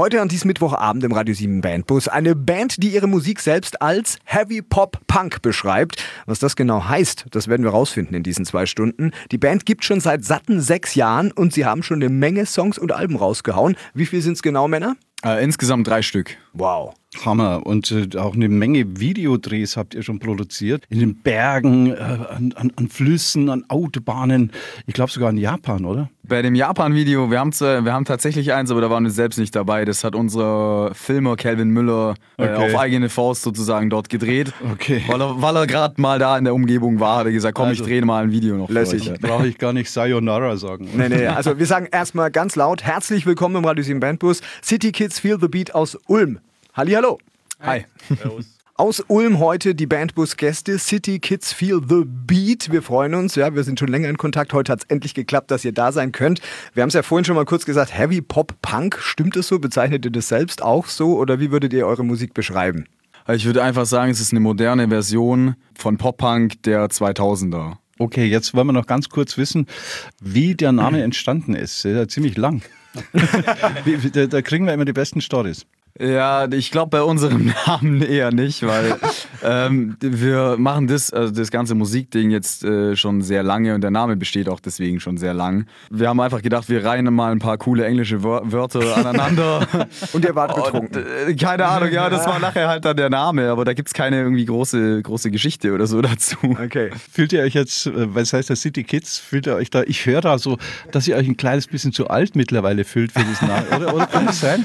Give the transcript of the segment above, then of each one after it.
Heute an diesem Mittwochabend im Radio 7 Bandbus eine Band, die ihre Musik selbst als Heavy Pop Punk beschreibt. Was das genau heißt, das werden wir rausfinden in diesen zwei Stunden. Die Band gibt schon seit satten sechs Jahren und sie haben schon eine Menge Songs und Alben rausgehauen. Wie viel sind es genau, Männer? Äh, insgesamt drei Stück. Wow. Hammer. Und äh, auch eine Menge Videodrehs habt ihr schon produziert. In den Bergen, äh, an, an, an, Flüssen, an Autobahnen. Ich glaube sogar in Japan, oder? Bei dem Japan-Video, wir haben, wir haben tatsächlich eins, aber da waren wir selbst nicht dabei. Das hat unser Filmer Calvin Müller äh, okay. auf eigene Faust sozusagen dort gedreht. Okay. Weil er, weil er gerade mal da in der Umgebung war, hat er gesagt, komm, also, ich drehe mal ein Video noch. Lässig. Brauche ich gar nicht Sayonara sagen. Nee, nee, also wir sagen erstmal ganz laut, herzlich willkommen im Radio 7 Bandbus. City Kids Feel the Beat aus Ulm. Hallihallo. Hi. Aus Ulm heute die Bandbus-Gäste City Kids Feel the Beat. Wir freuen uns, ja, wir sind schon länger in Kontakt. Heute hat es endlich geklappt, dass ihr da sein könnt. Wir haben es ja vorhin schon mal kurz gesagt, Heavy Pop Punk. Stimmt es so? Bezeichnet ihr das selbst auch so? Oder wie würdet ihr eure Musik beschreiben? Ich würde einfach sagen, es ist eine moderne Version von Pop Punk der 2000er. Okay, jetzt wollen wir noch ganz kurz wissen, wie der Name entstanden ist. Der ist ja ziemlich lang. da kriegen wir immer die besten Stories. Ja, ich glaube bei unserem Namen eher nicht, weil ähm, wir machen das, also das ganze Musikding jetzt äh, schon sehr lange und der Name besteht auch deswegen schon sehr lang. Wir haben einfach gedacht, wir reihen mal ein paar coole englische Wörter aneinander. und ihr wart betrunken. Und, äh, keine Ahnung, ja, das war nachher halt dann der Name, aber da gibt es keine irgendwie große, große Geschichte oder so dazu. Okay. Fühlt ihr euch jetzt, äh, was heißt das City Kids, fühlt ihr euch da, ich höre da so, dass ihr euch ein kleines bisschen zu alt mittlerweile fühlt für diesen Namen, oder, oder kann das sein?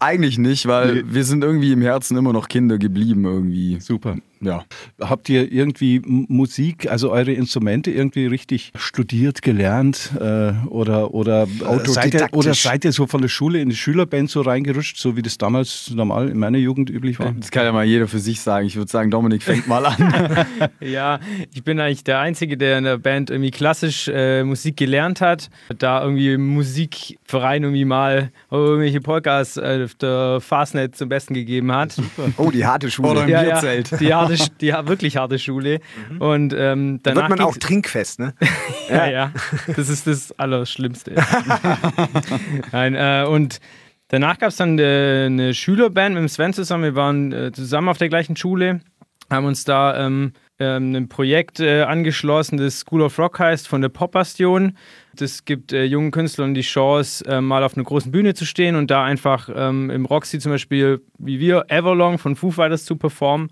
Eigentlich nicht, weil nee. wir sind irgendwie im Herzen immer noch Kinder geblieben irgendwie. Super. Ja. Habt ihr irgendwie Musik, also eure Instrumente irgendwie richtig studiert, gelernt äh, oder, oder, äh, seid ihr, oder seid ihr so von der Schule in die Schülerband so reingerutscht, so wie das damals normal in meiner Jugend üblich war? Das kann ja mal jeder für sich sagen. Ich würde sagen, Dominik fängt mal an. ja, ich bin eigentlich der Einzige, der in der Band irgendwie klassisch äh, Musik gelernt hat, da irgendwie Musikverein irgendwie mal irgendwelche Polkas äh, auf der Fastnet zum Besten gegeben hat. Super. Oh, die harte Schule. Oder im ja, Bierzelt. Ja, die harte harte, die wirklich harte Schule. Mhm. Und ähm, danach da wird man auch trinkfest, ne? ja, ja. Das ist das Allerschlimmste. Nein, äh, und danach gab es dann äh, eine Schülerband mit dem Sven zusammen. Wir waren äh, zusammen auf der gleichen Schule, haben uns da ähm, ähm, ein Projekt äh, angeschlossen, das School of Rock heißt, von der Popbastion. Das gibt äh, jungen Künstlern die Chance, äh, mal auf einer großen Bühne zu stehen und da einfach ähm, im Roxy zum Beispiel, wie wir, Everlong von Foo Fighters zu performen.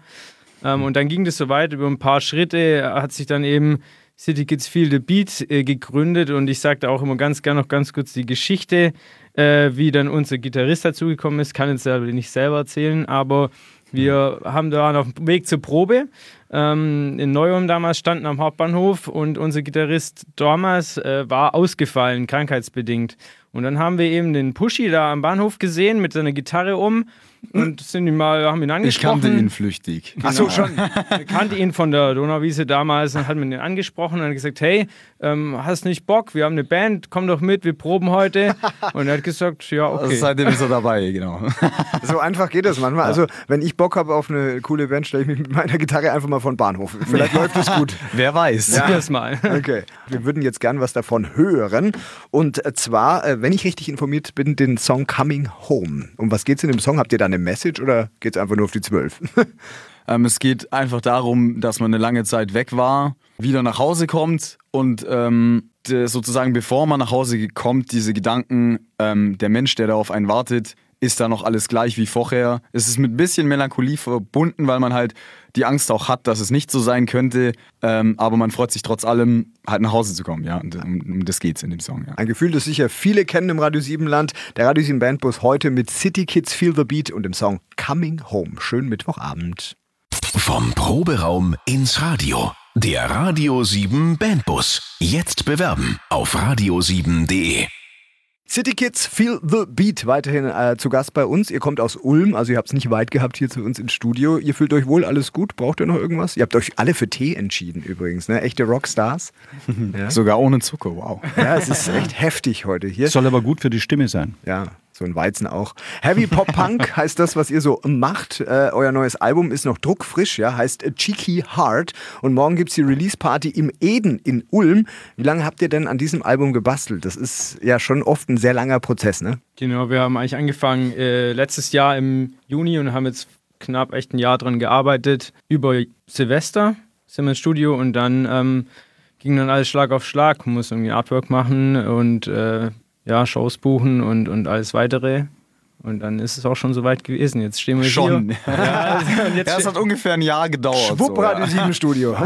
Ähm, und dann ging das so weit, über ein paar Schritte hat sich dann eben City Kids Feel the Beat äh, gegründet und ich sagte auch immer ganz gerne noch ganz kurz die Geschichte, äh, wie dann unser Gitarrist dazugekommen ist. Kann jetzt nicht selber erzählen, aber wir haben da auf dem Weg zur Probe ähm, in Neuum damals standen am Hauptbahnhof und unser Gitarrist damals äh, war ausgefallen, krankheitsbedingt. Und dann haben wir eben den Pushy da am Bahnhof gesehen mit seiner Gitarre um und sind ihn mal, haben ihn angesprochen. Ich kannte ihn flüchtig. Genau. Achso, schon. Ich kannte ihn von der Donauwiese damals und hat mir ihn angesprochen und hat gesagt, hey, ähm, hast nicht Bock? Wir haben eine Band, komm doch mit, wir proben heute. Und er hat gesagt, ja, okay. Also seitdem ist er dabei, genau. So einfach geht das manchmal. Ja. Also, wenn ich Bock habe auf eine coole Band, stelle ich mich mit meiner Gitarre einfach mal von Bahnhof. Vielleicht ja. läuft es gut. Wer weiß. Ja. Das mal. Okay. Wir würden jetzt gern was davon hören. Und zwar, äh, wenn ich richtig informiert bin, den Song Coming Home. Um was geht es in dem Song? Habt ihr da eine Message oder geht es einfach nur auf die Zwölf? ähm, es geht einfach darum, dass man eine lange Zeit weg war, wieder nach Hause kommt und ähm, sozusagen bevor man nach Hause kommt, diese Gedanken, ähm, der Mensch, der da auf einen wartet, ist da noch alles gleich wie vorher. Es ist mit ein bisschen Melancholie verbunden, weil man halt die Angst auch hat, dass es nicht so sein könnte. Ähm, aber man freut sich trotz allem, halt nach Hause zu kommen. Ja, und um, um das geht's in dem Song. Ja. Ein Gefühl, das sicher viele kennen im Radio 7 Land. Der Radio 7 Bandbus heute mit City Kids Feel the Beat und dem Song Coming Home. Schönen Mittwochabend. Vom Proberaum ins Radio. Der Radio 7 Bandbus. Jetzt bewerben auf radio7.de. City Kids Feel the Beat weiterhin äh, zu Gast bei uns. Ihr kommt aus Ulm, also ihr habt es nicht weit gehabt hier zu uns ins Studio. Ihr fühlt euch wohl, alles gut? Braucht ihr noch irgendwas? Ihr habt euch alle für Tee entschieden übrigens, ne? Echte Rockstars. ja. Sogar ohne Zucker, wow. Ja, es ist echt heftig heute hier. Soll aber gut für die Stimme sein. Ja. So ein Weizen auch. Heavy Pop Punk heißt das, was ihr so macht. Äh, euer neues Album ist noch druckfrisch, ja, heißt Cheeky Heart. Und morgen gibt es die Release-Party im Eden in Ulm. Wie lange habt ihr denn an diesem Album gebastelt? Das ist ja schon oft ein sehr langer Prozess, ne? Genau, wir haben eigentlich angefangen äh, letztes Jahr im Juni und haben jetzt knapp echt ein Jahr dran gearbeitet. Über Silvester sind wir ins Studio und dann ähm, ging dann alles Schlag auf Schlag. Man muss irgendwie Artwork machen und äh, ja, Shows buchen und, und alles weitere. Und dann ist es auch schon soweit gewesen. Jetzt stehen wir schon. hier. Ja, jetzt ja, es hat ungefähr ein Jahr gedauert. Schwupprad so, ja. im Studio.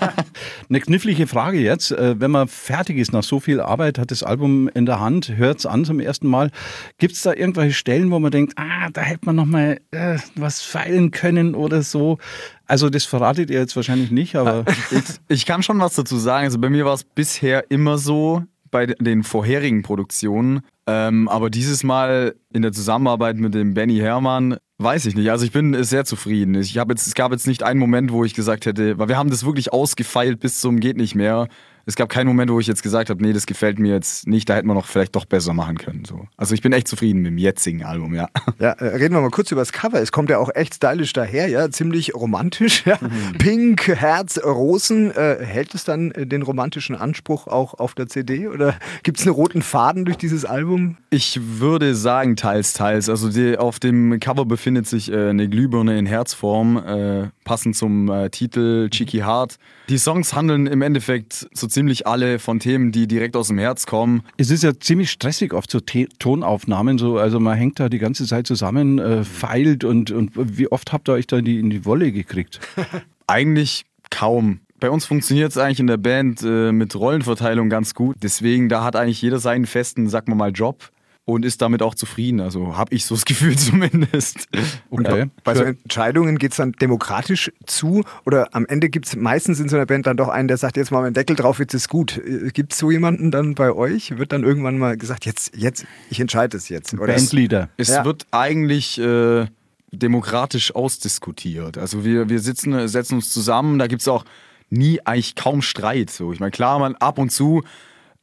Eine knifflige Frage jetzt. Äh, wenn man fertig ist nach so viel Arbeit, hat das Album in der Hand, hört es an zum ersten Mal. Gibt es da irgendwelche Stellen, wo man denkt, ah, da hätte man noch mal äh, was feilen können oder so? Also das verratet ihr jetzt wahrscheinlich nicht, aber... ich, ich kann schon was dazu sagen. Also bei mir war es bisher immer so, bei den vorherigen Produktionen. Ähm, aber dieses Mal in der Zusammenarbeit mit dem Benny Hermann, weiß ich nicht. Also ich bin sehr zufrieden. Ich jetzt, es gab jetzt nicht einen Moment, wo ich gesagt hätte, weil wir haben das wirklich ausgefeilt bis zum geht nicht mehr es gab keinen Moment, wo ich jetzt gesagt habe, nee, das gefällt mir jetzt nicht, da hätten wir noch vielleicht doch besser machen können. So. Also ich bin echt zufrieden mit dem jetzigen Album, ja. Ja, äh, reden wir mal kurz über das Cover. Es kommt ja auch echt stylisch daher, ja, ziemlich romantisch. Ja. Mhm. Pink, Herz, Rosen. Äh, hält es dann äh, den romantischen Anspruch auch auf der CD oder gibt es einen roten Faden durch dieses Album? Ich würde sagen, teils, teils. Also die, auf dem Cover befindet sich äh, eine Glühbirne in Herzform, äh, passend zum äh, Titel Cheeky Heart. Die Songs handeln im Endeffekt so ziemlich alle von Themen, die direkt aus dem Herz kommen. Es ist ja ziemlich stressig oft so Tonaufnahmen, so, also man hängt da die ganze Zeit zusammen, äh, feilt und, und wie oft habt ihr euch da in die, in die Wolle gekriegt? eigentlich kaum. Bei uns funktioniert es eigentlich in der Band äh, mit Rollenverteilung ganz gut. Deswegen, da hat eigentlich jeder seinen festen, sag mal mal, Job und ist damit auch zufrieden. Also habe ich so das Gefühl zumindest. Okay. Bei so Entscheidungen geht es dann demokratisch zu oder am Ende gibt es meistens in so einer Band dann doch einen, der sagt, jetzt mal einen Deckel drauf, jetzt ist gut. Äh, gibt es so jemanden dann bei euch? Wird dann irgendwann mal gesagt, jetzt, jetzt, ich entscheide es jetzt? Oder Bandleader. Es ja. wird eigentlich äh, demokratisch ausdiskutiert. Also wir, wir sitzen, setzen uns zusammen, da gibt es auch nie eigentlich kaum Streit. So. Ich meine, klar, man ab und zu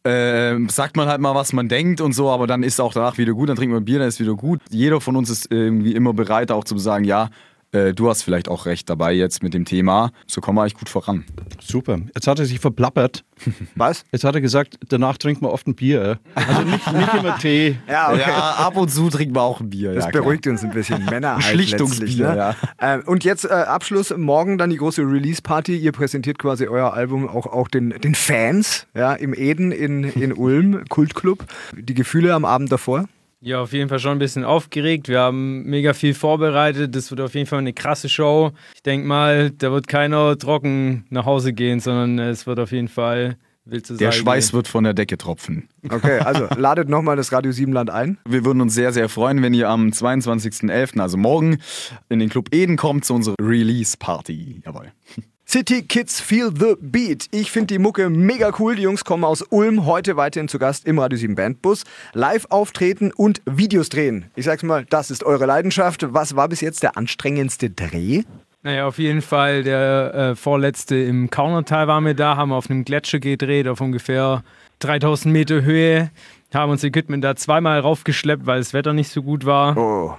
äh, sagt man halt mal, was man denkt und so, aber dann ist auch danach wieder gut, dann trinkt man Bier, dann ist wieder gut. Jeder von uns ist irgendwie immer bereit, auch zu sagen, ja, äh, du hast vielleicht auch recht dabei jetzt mit dem Thema. So kommen wir eigentlich gut voran. Super. Jetzt hat er sich verplappert. Was? Jetzt hat er gesagt, danach trinkt man oft ein Bier. Also nicht, nicht immer Tee. Ja, okay. ja, ab und zu trinkt man auch ein Bier. Das ja, beruhigt klar. uns ein bisschen. Männer halt Schlichtungsbier, ne? ja. Äh, und jetzt äh, Abschluss, morgen dann die große Release-Party. Ihr präsentiert quasi euer Album auch, auch den, den Fans ja, im Eden in, in Ulm, Kultclub. Die Gefühle am Abend davor? Ja, auf jeden Fall schon ein bisschen aufgeregt. Wir haben mega viel vorbereitet. Das wird auf jeden Fall eine krasse Show. Ich denke mal, da wird keiner trocken nach Hause gehen, sondern es wird auf jeden Fall wild zu Der Schweiß wird von der Decke tropfen. Okay, also ladet nochmal das Radio Siebenland ein. Wir würden uns sehr, sehr freuen, wenn ihr am 22.11., also morgen, in den Club Eden kommt zu unserer Release-Party. Jawohl. City Kids Feel the Beat. Ich finde die Mucke mega cool. Die Jungs kommen aus Ulm, heute weiterhin zu Gast im Radio 7 Bandbus. Live auftreten und Videos drehen. Ich sag's mal, das ist eure Leidenschaft. Was war bis jetzt der anstrengendste Dreh? Naja, auf jeden Fall der äh, vorletzte im Kaunertal waren wir da, haben auf einem Gletscher gedreht auf ungefähr 3000 Meter Höhe, haben uns Equipment da zweimal raufgeschleppt, weil das Wetter nicht so gut war. Oh.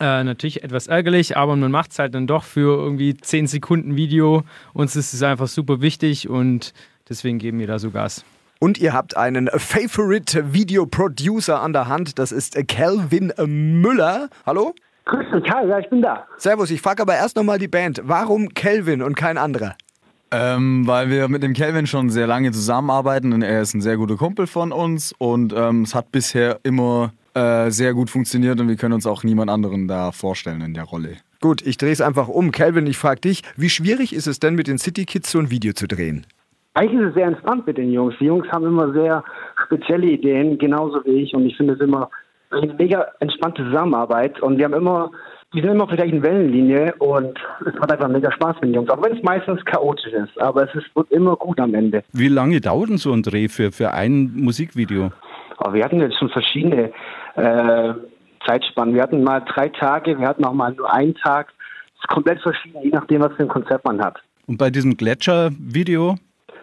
Äh, natürlich etwas ärgerlich, aber man macht es halt dann doch für irgendwie 10 Sekunden Video. Uns ist es einfach super wichtig und deswegen geben wir da so Gas. Und ihr habt einen Favorite Video Producer an der Hand. Das ist Calvin Müller. Hallo? Grüß dich, hi, ja, ich bin da. Servus, ich frage aber erst nochmal die Band. Warum Calvin und kein anderer? Ähm, weil wir mit dem Calvin schon sehr lange zusammenarbeiten und er ist ein sehr guter Kumpel von uns und ähm, es hat bisher immer äh, sehr gut funktioniert und wir können uns auch niemand anderen da vorstellen in der Rolle. Gut, ich drehe es einfach um. Calvin, ich frage dich, wie schwierig ist es denn mit den City Kids so ein Video zu drehen? Eigentlich ist es sehr entspannt mit den Jungs. Die Jungs haben immer sehr spezielle Ideen, genauso wie ich. Und ich finde es immer eine mega entspannte Zusammenarbeit. Und wir haben immer, wir sind immer auf der gleichen Wellenlinie und es macht einfach mega Spaß mit den Jungs. Auch wenn es meistens chaotisch ist. Aber es ist, wird immer gut am Ende. Wie lange dauert denn so ein Dreh für, für ein Musikvideo? Aber wir hatten jetzt schon verschiedene äh, Zeitspannen. Wir hatten mal drei Tage, wir hatten auch mal nur einen Tag. Das ist komplett verschieden, je nachdem, was für ein Konzept man hat. Und bei diesem Gletscher-Video?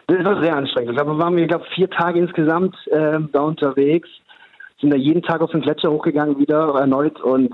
Das war sehr anstrengend. Ich glaube, wir waren, ich glaube, vier Tage insgesamt äh, da unterwegs. sind da jeden Tag auf den Gletscher hochgegangen wieder erneut und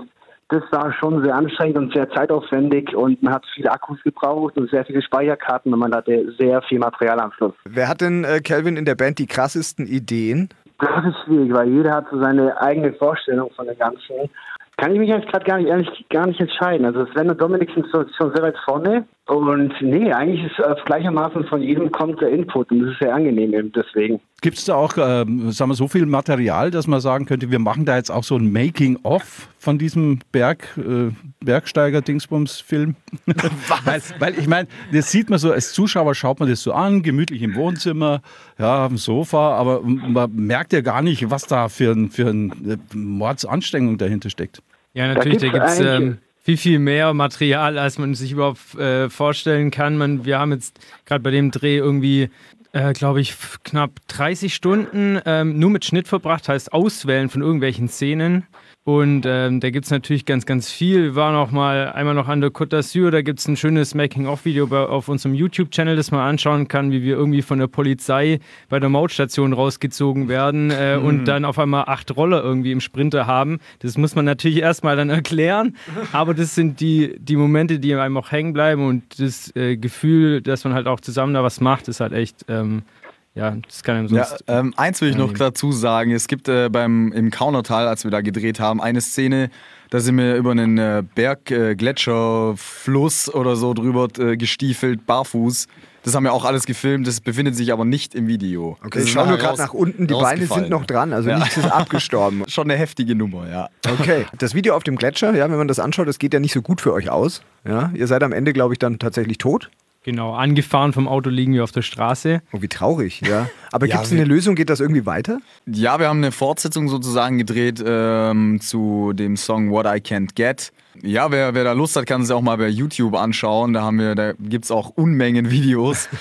das war schon sehr anstrengend und sehr zeitaufwendig und man hat viele Akkus gebraucht und sehr viele Speicherkarten und man hatte sehr viel Material am Schluss. Wer hat denn, äh, Kelvin, in der Band die krassesten Ideen? Das ist schwierig, weil jeder hat so seine eigene Vorstellung von dem Ganzen. Kann ich mich jetzt gerade gar nicht ehrlich gar nicht entscheiden. Also Sven und Dominik sind schon sehr weit vorne und nee, eigentlich ist äh, gleichermaßen von jedem kommt der Input und das ist sehr angenehm eben deswegen. Gibt es da auch, äh, sagen wir, so viel Material, dass man sagen könnte, wir machen da jetzt auch so ein Making-of von diesem Berg, äh, Bergsteiger-Dingsbums-Film? weil, weil ich meine, das sieht man so, als Zuschauer schaut man das so an, gemütlich im Wohnzimmer, ja, auf dem Sofa, aber man merkt ja gar nicht, was da für, ein, für eine äh, Mordsanstrengung dahinter steckt. Ja, natürlich, da gibt es ähm, viel, viel mehr Material, als man sich überhaupt äh, vorstellen kann. Man, wir haben jetzt gerade bei dem Dreh irgendwie, äh, glaube ich, knapp 30 Stunden ähm, nur mit Schnitt verbracht, heißt Auswählen von irgendwelchen Szenen. Und ähm, da gibt es natürlich ganz, ganz viel. Wir waren auch mal einmal noch an der Côte d'Azur, da gibt es ein schönes Making-of-Video auf unserem YouTube-Channel, das man anschauen kann, wie wir irgendwie von der Polizei bei der Mautstation rausgezogen werden äh, mhm. und dann auf einmal acht Roller irgendwie im Sprinter haben. Das muss man natürlich erstmal dann erklären, aber das sind die, die Momente, die einem auch hängen bleiben und das äh, Gefühl, dass man halt auch zusammen da was macht, ist halt echt ähm, ja, das kann einem sonst. Ja, ähm, eins will ich noch dazu sagen: Es gibt äh, beim, im Kaunertal, als wir da gedreht haben, eine Szene, da sind wir über einen äh, Berg, äh, Gletscher, Fluss oder so drüber äh, gestiefelt, barfuß. Das haben wir auch alles gefilmt, das befindet sich aber nicht im Video. Okay, ich schaue nur gerade nach unten, die Beine sind noch dran, also ja. nichts ist abgestorben. Schon eine heftige Nummer, ja. Okay, das Video auf dem Gletscher, ja, wenn man das anschaut, das geht ja nicht so gut für euch aus. Ja? Ihr seid am Ende, glaube ich, dann tatsächlich tot. Genau, angefahren vom Auto liegen wir auf der Straße. Oh, wie traurig, ja. Aber ja, gibt es eine Lösung? Geht das irgendwie weiter? Ja, wir haben eine Fortsetzung sozusagen gedreht ähm, zu dem Song What I Can't Get. Ja, wer, wer da Lust hat, kann es auch mal bei YouTube anschauen. Da, da gibt es auch Unmengen Videos.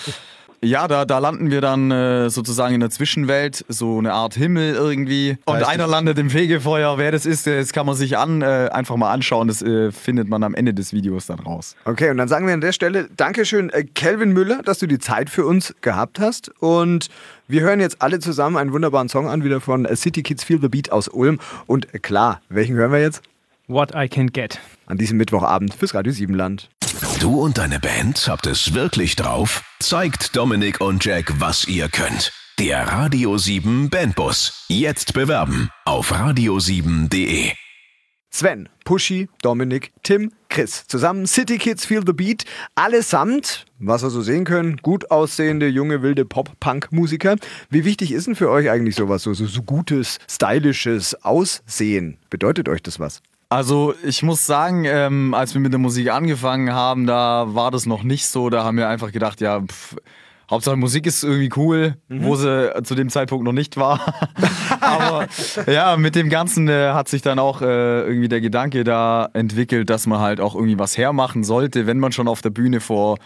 Ja, da, da landen wir dann äh, sozusagen in der Zwischenwelt, so eine Art Himmel irgendwie. Und heißt einer landet im Fegefeuer. Wer das ist, das kann man sich an, äh, einfach mal anschauen. Das äh, findet man am Ende des Videos dann raus. Okay, und dann sagen wir an der Stelle Dankeschön, äh, Kelvin Müller, dass du die Zeit für uns gehabt hast. Und wir hören jetzt alle zusammen einen wunderbaren Song an, wieder von City Kids Feel the Beat aus Ulm. Und klar, welchen hören wir jetzt? What I Can Get. An diesem Mittwochabend fürs Radio Siebenland. Du und deine Band habt es wirklich drauf? Zeigt Dominik und Jack, was ihr könnt. Der Radio 7 Bandbus. Jetzt bewerben auf radio7.de. Sven, Pushy, Dominik, Tim, Chris. Zusammen City Kids Feel the Beat. Allesamt, was wir so sehen können, gut aussehende, junge, wilde Pop-Punk-Musiker. Wie wichtig ist denn für euch eigentlich sowas, so, so, so gutes, stylisches Aussehen? Bedeutet euch das was? Also ich muss sagen, ähm, als wir mit der Musik angefangen haben, da war das noch nicht so. Da haben wir einfach gedacht, ja, pff, Hauptsache Musik ist irgendwie cool, mhm. wo sie zu dem Zeitpunkt noch nicht war. Aber ja, mit dem Ganzen äh, hat sich dann auch äh, irgendwie der Gedanke da entwickelt, dass man halt auch irgendwie was hermachen sollte, wenn man schon auf der Bühne vor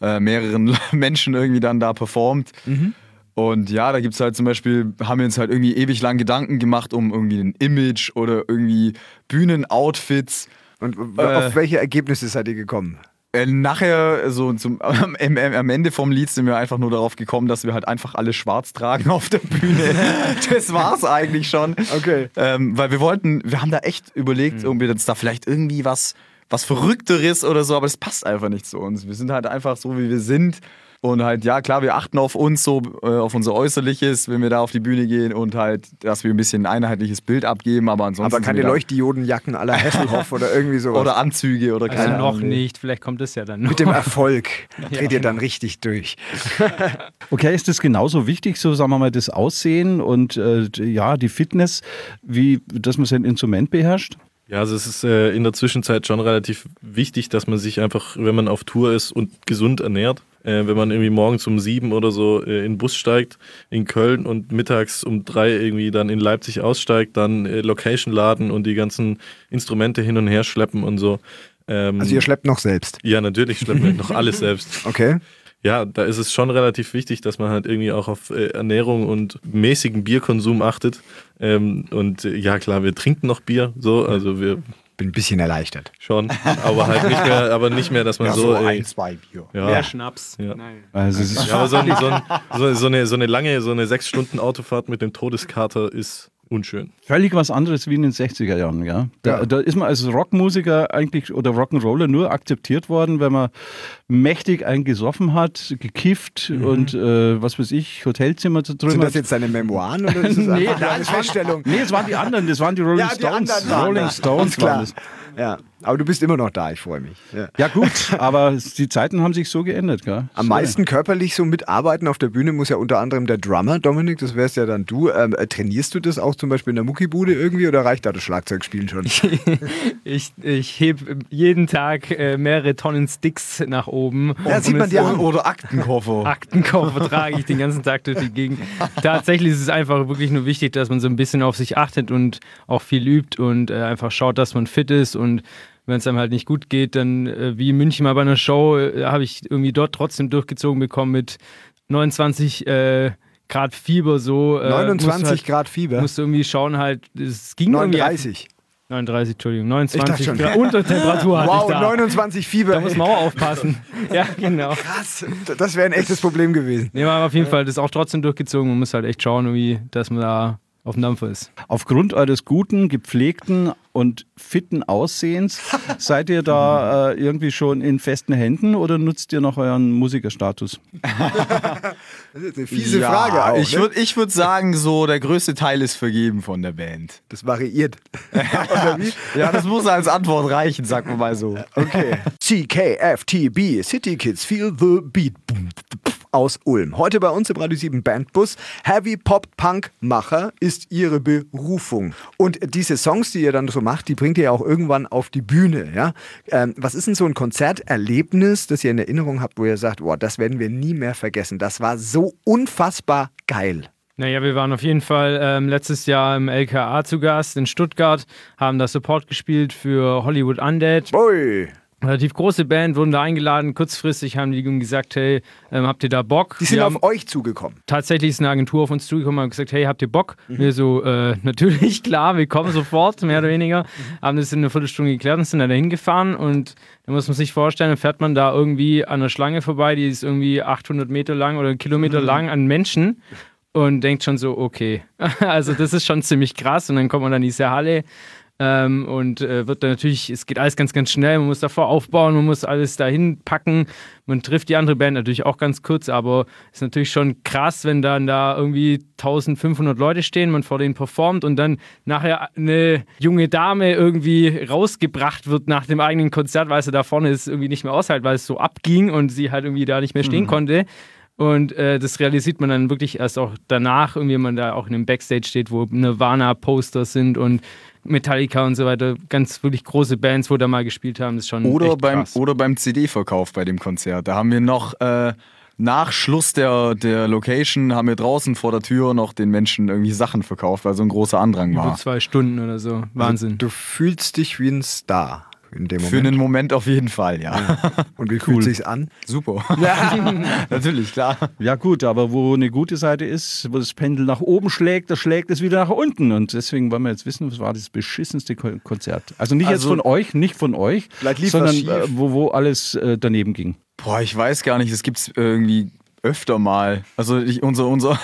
äh, mehreren Menschen irgendwie dann da performt. Mhm. Und ja, da gibt es halt zum Beispiel, haben wir uns halt irgendwie ewig lang Gedanken gemacht um irgendwie ein Image oder irgendwie Bühnenoutfits. Und äh, auf welche Ergebnisse seid ihr gekommen? Äh, nachher, so zum, am, am, Ende vom Lied sind wir einfach nur darauf gekommen, dass wir halt einfach alle schwarz tragen auf der Bühne. das war's eigentlich schon. Okay. Ähm, weil wir wollten, wir haben da echt überlegt, mhm. ob wir uns da vielleicht irgendwie was, was Verrückteres oder so, aber es passt einfach nicht zu uns. Wir sind halt einfach so, wie wir sind. Und halt, ja, klar, wir achten auf uns so, äh, auf unser Äußerliches, wenn wir da auf die Bühne gehen und halt, dass wir ein bisschen ein einheitliche Bild abgeben, aber ansonsten. Aber keine Leuchtdiodenjacken aller Hasselhoff oder irgendwie sowas. Oder Anzüge oder also keine noch Ahnung. nicht, vielleicht kommt es ja dann noch. Mit dem Erfolg dreht ja, ihr dann richtig durch. okay, ist das genauso wichtig, so sagen wir mal, das Aussehen und äh, ja, die Fitness, wie dass man sein Instrument beherrscht? Ja, also es ist äh, in der Zwischenzeit schon relativ wichtig, dass man sich einfach, wenn man auf Tour ist und gesund ernährt, äh, wenn man irgendwie morgens um sieben oder so äh, in den Bus steigt in Köln und mittags um drei irgendwie dann in Leipzig aussteigt, dann äh, Location laden und die ganzen Instrumente hin und her schleppen und so. Ähm, also ihr schleppt noch selbst? Ja, natürlich schleppen wir noch alles selbst. Okay ja, da ist es schon relativ wichtig, dass man halt irgendwie auch auf äh, Ernährung und mäßigen Bierkonsum achtet. Ähm, und äh, ja, klar, wir trinken noch Bier, so, also wir bin ein bisschen erleichtert. Schon, aber halt nicht mehr, aber nicht mehr, dass man ja, so, so ein, zwei Bier. Ja. Mehr Schnaps. Ja. Nein. Also ja, aber so, so, so, so, eine, so eine lange, so eine sechs Stunden Autofahrt mit dem Todeskater ist unschön. Völlig was anderes wie in den 60er Jahren, ja. Da, ja. da ist man als Rockmusiker eigentlich oder Rock'n'Roller nur akzeptiert worden, wenn man mächtig eingesoffen hat, gekifft mhm. und äh, was weiß ich, Hotelzimmer zu drüben. Sind das jetzt deine Memoiren oder ist das nee, eine Feststellung? Nee, es waren die anderen, das waren die Rolling ja, die Stones. Rolling Stones waren das. Ja, aber du bist immer noch da, ich freue mich. Ja. ja. gut, aber die Zeiten haben sich so geändert. Gell? Am so. meisten körperlich so mitarbeiten auf der Bühne muss ja unter anderem der Drummer, Dominik, das wärst ja dann du. Ähm, äh, trainierst du das auch zum Beispiel in der Muckibude irgendwie oder reicht da das Schlagzeugspielen schon? ich, ich heb jeden Tag äh, mehrere Tonnen Sticks nach oben. Ja, sieht man dir an. Oder Aktenkoffer. Aktenkoffer trage ich den ganzen Tag durch die Gegend. Tatsächlich ist es einfach wirklich nur wichtig, dass man so ein bisschen auf sich achtet und auch viel übt und äh, einfach schaut, dass man fit ist und wenn es einem halt nicht gut geht, dann äh, wie in München mal bei einer Show, äh, habe ich irgendwie dort trotzdem durchgezogen bekommen mit 29 äh, Grad Fieber so. 29 halt, Grad Fieber? Musst du irgendwie schauen halt, es ging 39. 39, Entschuldigung, 29 Grad Untertemperatur hatte wow, ich da. 29 Fieber. Da muss man auch aufpassen. ja, genau. Krass, das wäre ein echtes Problem gewesen. Nee, aber auf jeden Fall das ist auch trotzdem durchgezogen. Man muss halt echt schauen, wie, dass man da auf dem Dampfer ist. Aufgrund eures guten, gepflegten und fitten Aussehens seid ihr da äh, irgendwie schon in festen Händen oder nutzt ihr noch euren Musikerstatus? das ist eine fiese ja, Frage auch. Ich ne? würde würd sagen, so der größte Teil ist vergeben von der Band. Das variiert. ja, das muss als Antwort reichen, sagen wir mal so. Okay. CKFTB, City Kids Feel the Beat aus Ulm. Heute bei uns im Radio 7 Bandbus. Heavy Pop Punk Macher ist ihre Berufung. Und diese Songs, die ihr dann so macht, die bringt ihr ja auch irgendwann auf die Bühne. Ja? Ähm, was ist denn so ein Konzerterlebnis, das ihr in Erinnerung habt, wo ihr sagt, boah, das werden wir nie mehr vergessen. Das war so unfassbar geil. Naja, wir waren auf jeden Fall ähm, letztes Jahr im LKA zu Gast in Stuttgart, haben da Support gespielt für Hollywood Undead. Ui relativ große Band, wurden da eingeladen. Kurzfristig haben die gesagt, hey, ähm, habt ihr da Bock? Die sind wir auf euch zugekommen. Tatsächlich ist eine Agentur auf uns zugekommen und gesagt, hey, habt ihr Bock? Mhm. Wir so, äh, natürlich, klar, wir kommen sofort, mehr oder weniger. Mhm. Haben das in einer Viertelstunde geklärt und sind da dahin gefahren und da muss man sich vorstellen, dann fährt man da irgendwie an einer Schlange vorbei, die ist irgendwie 800 Meter lang oder einen Kilometer mhm. lang an Menschen und denkt schon so, okay, also das ist schon ziemlich krass und dann kommt man dann in diese Halle ähm, und äh, wird dann natürlich, es geht alles ganz, ganz schnell, man muss davor aufbauen, man muss alles dahin packen. Man trifft die andere Band natürlich auch ganz kurz, aber es ist natürlich schon krass, wenn dann da irgendwie 1500 Leute stehen, man vor denen performt und dann nachher eine junge Dame irgendwie rausgebracht wird nach dem eigenen Konzert, weil sie da vorne ist, irgendwie nicht mehr aushält, weil es so abging und sie halt irgendwie da nicht mehr stehen mhm. konnte. Und äh, das realisiert man dann wirklich erst auch danach, irgendwie, wenn man da auch in einem Backstage steht, wo Nirvana-Poster sind und Metallica und so weiter, ganz wirklich große Bands, wo da mal gespielt haben, das ist schon oder echt beim krass. Oder beim CD-Verkauf bei dem Konzert. Da haben wir noch äh, nach Schluss der, der Location haben wir draußen vor der Tür noch den Menschen irgendwie Sachen verkauft, weil so ein großer Andrang war. Über zwei Stunden oder so. Wahnsinn. Also, du fühlst dich wie ein Star in dem Moment. Für einen Moment auf jeden Fall, ja. ja. Und wie cool. fühlt sich's an? Super. Ja, natürlich, klar. Ja gut, aber wo eine gute Seite ist, wo das Pendel nach oben schlägt, da schlägt es wieder nach unten. Und deswegen wollen wir jetzt wissen, was war das beschissenste Konzert? Also nicht also, jetzt von euch, nicht von euch, sondern äh, wo, wo alles äh, daneben ging. Boah, ich weiß gar nicht, es gibt irgendwie öfter mal. Also ich, unser, unser,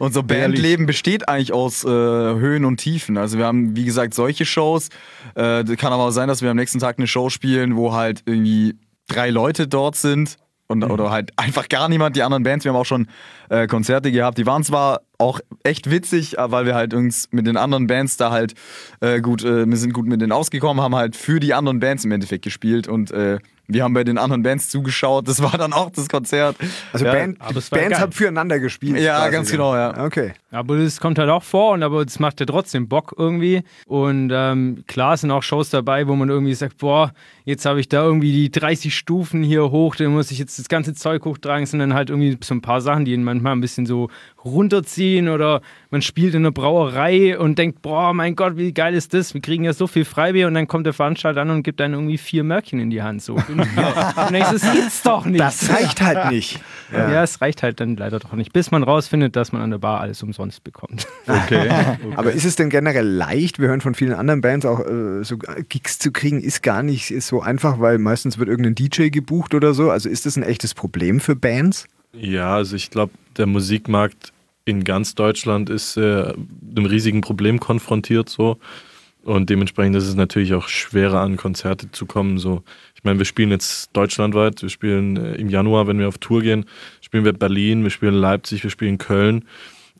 unser Bandleben besteht eigentlich aus äh, Höhen und Tiefen. Also wir haben, wie gesagt, solche Shows. Äh, kann aber auch sein, dass wir am nächsten Tag eine Show spielen, wo halt irgendwie drei Leute dort sind. Und, mhm. Oder halt einfach gar niemand, die anderen Bands. Wir haben auch schon äh, Konzerte gehabt. Die waren zwar auch echt witzig, äh, weil wir halt uns mit den anderen Bands da halt äh, gut, äh, wir sind gut mit denen ausgekommen, haben halt für die anderen Bands im Endeffekt gespielt und äh, wir haben bei den anderen Bands zugeschaut. Das war dann auch das Konzert. Also ja, Band, Bands geil. haben füreinander gespielt. Ja, quasi. ganz genau, ja. Okay. Aber das kommt halt auch vor, und aber das macht ja trotzdem Bock irgendwie. Und ähm, klar sind auch Shows dabei, wo man irgendwie sagt, boah, jetzt habe ich da irgendwie die 30 Stufen hier hoch, dann muss ich jetzt das ganze Zeug hochtragen. Es sind dann halt irgendwie so ein paar Sachen, die manchmal ein bisschen so runterziehen oder man spielt in einer Brauerei und denkt, boah, mein Gott, wie geil ist das? Wir kriegen ja so viel Freibier und dann kommt der Veranstalter an und gibt dann irgendwie vier Mörkchen in die Hand. So. und denkst, das gibt's doch nicht. Das reicht halt nicht. Ja. ja. es reicht halt dann leider doch nicht, bis man rausfindet, dass man an der Bar alles umsonst bekommt. Okay. okay. Aber ist es denn generell leicht? Wir hören von vielen anderen Bands auch, äh, so Gigs zu kriegen, ist gar nicht so einfach, weil meistens wird irgendein DJ gebucht oder so. Also ist das ein echtes Problem für Bands? Ja, also ich glaube, der Musikmarkt in ganz Deutschland ist äh, einem riesigen Problem konfrontiert so. Und dementsprechend ist es natürlich auch schwerer, an Konzerte zu kommen. So, ich meine, wir spielen jetzt deutschlandweit, wir spielen äh, im Januar, wenn wir auf Tour gehen, spielen wir Berlin, wir spielen Leipzig, wir spielen Köln,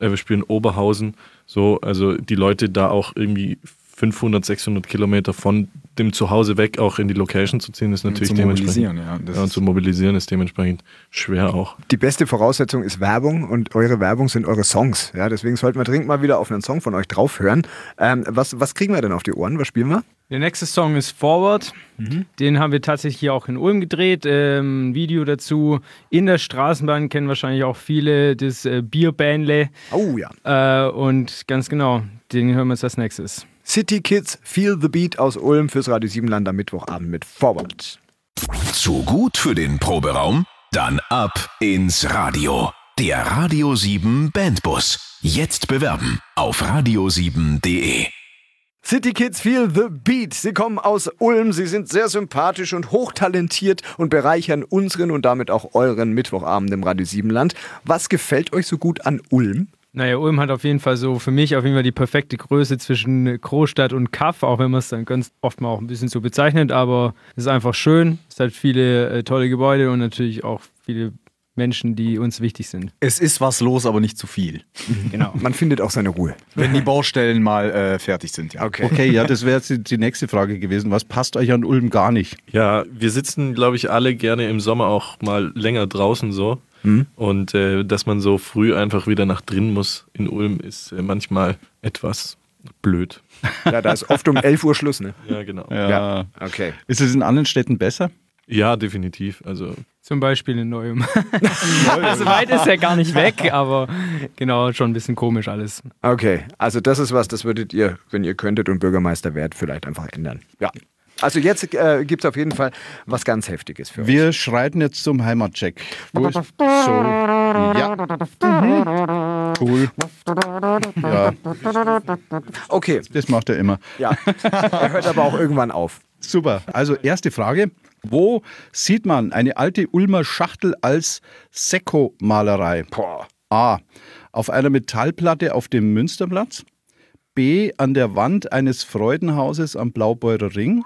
äh, wir spielen Oberhausen. So, also die Leute da auch irgendwie 500, 600 Kilometer von dem Zuhause weg auch in die Location zu ziehen, ist natürlich zu mobilisieren, ja. ja und zu mobilisieren ist dementsprechend schwer auch. Die beste Voraussetzung ist Werbung und eure Werbung sind eure Songs. Ja, deswegen sollten wir dringend mal wieder auf einen Song von euch draufhören. Ähm, was, was kriegen wir denn auf die Ohren? Was spielen wir? Der nächste Song ist Forward. Mhm. Den haben wir tatsächlich hier auch in Ulm gedreht. Ähm, Video dazu. In der Straßenbahn kennen wahrscheinlich auch viele das äh, Bierbähnle. Oh ja. Äh, und ganz genau, den hören wir uns als nächstes. City Kids Feel the Beat aus Ulm fürs Radio 7 Land am Mittwochabend mit Forward. Zu gut für den Proberaum? Dann ab ins Radio. Der Radio 7 Bandbus. Jetzt bewerben auf radio7.de. City Kids Feel the Beat. Sie kommen aus Ulm, sie sind sehr sympathisch und hochtalentiert und bereichern unseren und damit auch euren Mittwochabend im Radio 7 Land. Was gefällt euch so gut an Ulm? Naja, Ulm hat auf jeden Fall so für mich auf jeden Fall die perfekte Größe zwischen Großstadt und Kaff, auch wenn man es dann ganz oft mal auch ein bisschen so bezeichnet, aber es ist einfach schön. Es hat viele äh, tolle Gebäude und natürlich auch viele Menschen, die uns wichtig sind. Es ist was los, aber nicht zu viel. genau. Man findet auch seine Ruhe. Wenn die Baustellen mal äh, fertig sind, ja. Okay, okay ja, das wäre jetzt die, nächste Frage gewesen. Was passt euch an Ulm gar nicht? Ja, wir sitzen, glaube ich, alle gerne im Sommer auch mal länger draußen so. Mhm. Und äh, dass man so früh einfach wieder nach drin muss in Ulm, ist äh, manchmal etwas blöd. Ja, da ist oft um 11 Uhr Schluss, ne? Ja, genau. Ja. ja. Okay. Ist es in anderen Städten besser? Ja, definitiv. Also Zum Beispiel in Neum. also weit ist ja gar nicht weg, aber genau, schon ein bisschen komisch alles. Okay, also das ist was, das würdet ihr, wenn ihr könntet und Bürgermeister wärt, vielleicht einfach ändern. Ja. Also jetzt äh, gibt es auf jeden Fall was ganz Heftiges für uns. Wir schreiten jetzt zum Heimatcheck. Wo ist so? Ja. Mhm. Cool. Ja. Okay. Das macht er immer. Ja. Er hört aber auch irgendwann auf. Super. Also erste Frage. Wo sieht man eine alte Ulmer Schachtel als Sekko-Malerei? A. Auf einer Metallplatte auf dem Münsterplatz. B. An der Wand eines Freudenhauses am Blaubeurer Ring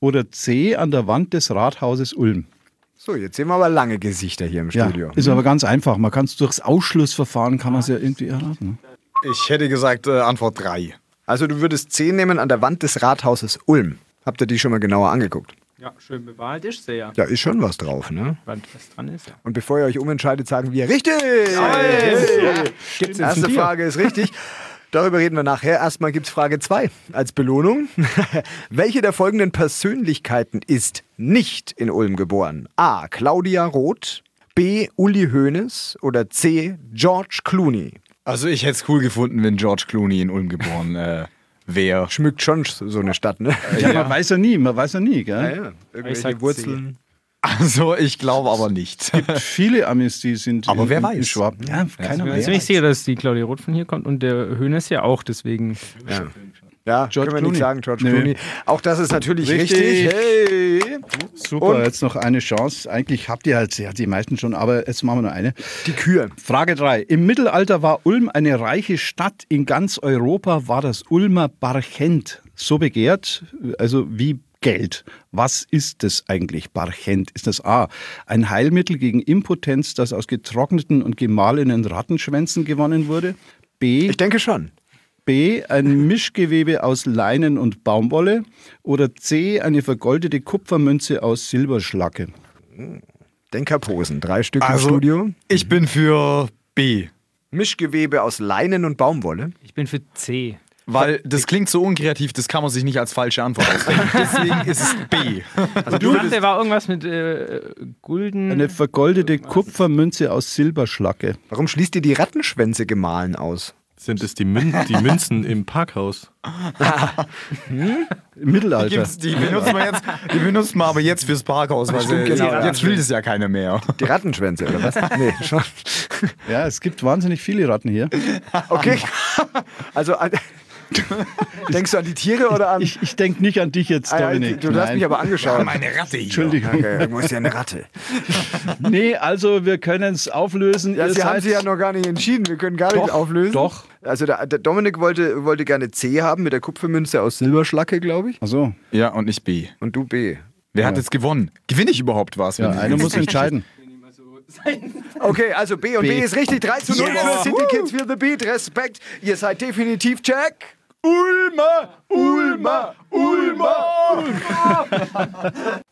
oder C an der Wand des Rathauses Ulm? So, jetzt sehen wir aber lange Gesichter hier im Studio. Ja, ist aber ganz einfach. Man kann es durchs Ausschlussverfahren, kann man es ja irgendwie erraten. Ich hätte gesagt äh, Antwort 3. Also du würdest C nehmen an der Wand des Rathauses Ulm. Habt ihr die schon mal genauer angeguckt? Ja, schön bemalt ist sie ja. Ist schon was drauf, ne? Was dran ist, ja. Und bevor ihr euch umentscheidet, sagen wir richtig! Ja, ja. Erste Frage ist richtig. Darüber reden wir nachher. Erstmal gibt es Frage 2 als Belohnung. Welche der folgenden Persönlichkeiten ist nicht in Ulm geboren? A. Claudia Roth, B. Uli Hoeneß oder C. George Clooney? Also ich hätte es cool gefunden, wenn George Clooney in Ulm geboren äh, wäre. Schmückt schon so eine Stadt, ne? Ja, man weiß ja nie, man weiß ja nie, gell? Ja, ja. Irgendwelche Wurzeln. Also, ich glaube aber nicht. Es gibt viele Amis, die sind aber in, wer weiß. in Schwaben. Ja, keiner weiß. Also ich sehe, dass die Claudia Roth von hier kommt und der Höhnes ja auch, deswegen. Ja. Ja, George können wir nicht sagen, George nee. Clooney. Auch das ist natürlich richtig. richtig. Hey. Super, und jetzt noch eine Chance. Eigentlich habt ihr halt ja, die meisten schon, aber jetzt machen wir noch eine. Die Kühe. Frage 3. Im Mittelalter war Ulm eine reiche Stadt. In ganz Europa war das Ulmer Barchent so begehrt, also wie Geld. Was ist das eigentlich, Barchent? Ist das A, ein Heilmittel gegen Impotenz, das aus getrockneten und gemahlenen Rattenschwänzen gewonnen wurde? B. Ich denke schon. B. Ein Mischgewebe aus Leinen und Baumwolle. Oder C. Eine vergoldete Kupfermünze aus Silberschlacke. Denkerposen, drei Stück also, im Studio. Ich bin für B. Mischgewebe aus Leinen und Baumwolle. Ich bin für C. Weil das klingt so unkreativ, das kann man sich nicht als falsche Antwort ausdenken. Deswegen ist es B. Also du dachte, war irgendwas mit äh, Gulden. Eine vergoldete Kupfermünze aus Silberschlacke. Warum schließt ihr die Rattenschwänze gemahlen aus? Sind es die, Mün die Münzen im Parkhaus? hm? Im Mittelalter. Die, die, benutzt man jetzt, die benutzt man aber jetzt fürs Parkhaus, weil Stimmt, genau, jetzt, jetzt will es ja keiner mehr. Die Rattenschwänze, oder was? Nee, schon. Ja, es gibt wahnsinnig viele Ratten hier. Okay. Also Denkst du an die Tiere oder an. Ich, ich denke nicht an dich jetzt, Ah, ja, Dominik. du hast mich aber angeschaut. Meine Ratte hier. Entschuldigung. Okay, irgendwo ist ja eine Ratte. Nee, also wir können es auflösen. Ja, Sie haben sich ja noch gar nicht entschieden. Wir können gar nicht Doch, auflösen. doch. Also der, der Dominik wollte, wollte gerne C haben mit der Kupfermünze aus Silberschlacke, glaube ich. Ach so. Ja, und nicht B. Und du B. Wer hat jetzt gewonnen? Gewinne ich überhaupt was? Ja, einer muss entscheiden. Okay, also B und B, B. ist richtig. 3 zu 0 für City Kids für The Beat. Respekt. Ihr seid definitiv Ulme! Ulmer, Ulmer, Ulmer.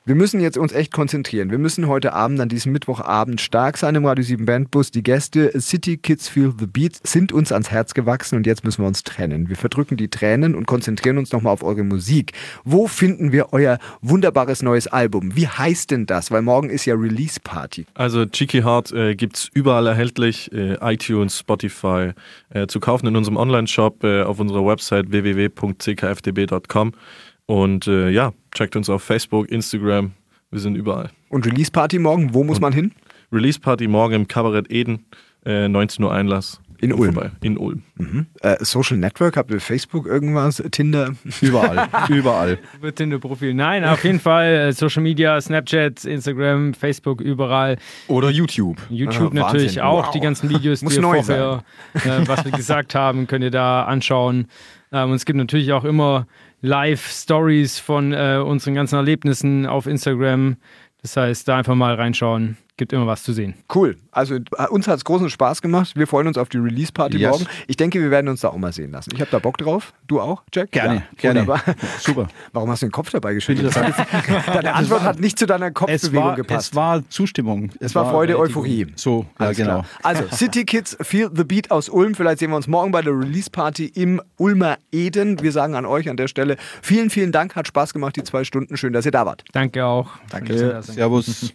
Wir müssen jetzt uns echt konzentrieren. Wir müssen heute Abend, an diesem Mittwochabend, stark sein im Radio 7 Bandbus. Die Gäste City Kids Feel the Beat sind uns ans Herz gewachsen und jetzt müssen wir uns trennen. Wir verdrücken die Tränen und konzentrieren uns nochmal auf eure Musik. Wo finden wir euer wunderbares neues Album? Wie heißt denn das? Weil morgen ist ja Release Party. Also Cheeky Heart äh, gibt es überall erhältlich, äh, iTunes, Spotify, äh, zu kaufen in unserem Online-Shop äh, auf unserer Website www.ckfdb.com und äh, ja, checkt uns auf Facebook, Instagram, wir sind überall. Und Release Party morgen, wo muss man hin? Release Party morgen im Kabarett Eden, äh, 19 Uhr Einlass. In Ulm. Vorbei. In Ulm. Äh, Social Network, habt ihr Facebook irgendwas? Tinder? Überall. Überall. Wird Tinder-Profil. Nein, auf jeden Fall äh, Social Media, Snapchat, Instagram, Facebook, überall. Oder YouTube. YouTube Ah, natürlich Wahnsinn. auch. Wow. Die ganzen Videos, die wir vorher, äh, was wir gesagt haben, könnt ihr da anschauen. Ähm, und es gibt natürlich auch immer Live-Stories von äh, unseren ganzen Erlebnissen auf Instagram. Das heißt, da einfach mal reinschauen. Gibt immer was zu sehen. Cool. Also äh, uns hat es großen Spaß gemacht. Wir freuen uns auf die Release Party Yes. morgen. Ich denke, wir werden uns da auch mal sehen lassen. Ich habe da Bock drauf. Du auch, Jack? Gerne, Ja, gerne. Wunderbar. Super. Warum hast du den Kopf dabei geschüttelt? Das hat jetzt- Deine Antwort hat nicht zu deiner Es Kopfbewegung war, gepasst. es war Zustimmung. Es war Freude, Euphorie. So, ja, Alles genau. klar. Also, City Kids Feel the Beat aus Ulm. Vielleicht sehen wir uns morgen bei der Release Party im Ulmer Eden. Wir sagen an euch an der Stelle vielen, vielen Dank. Hat Spaß gemacht, die zwei Stunden. Schön, dass ihr da wart. Danke auch. Danke. Servus.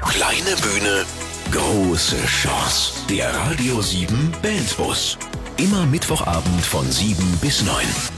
Kleine Bühne, große Chance. Der Radio 7 Bandbus. Immer Mittwochabend von 7 bis 9.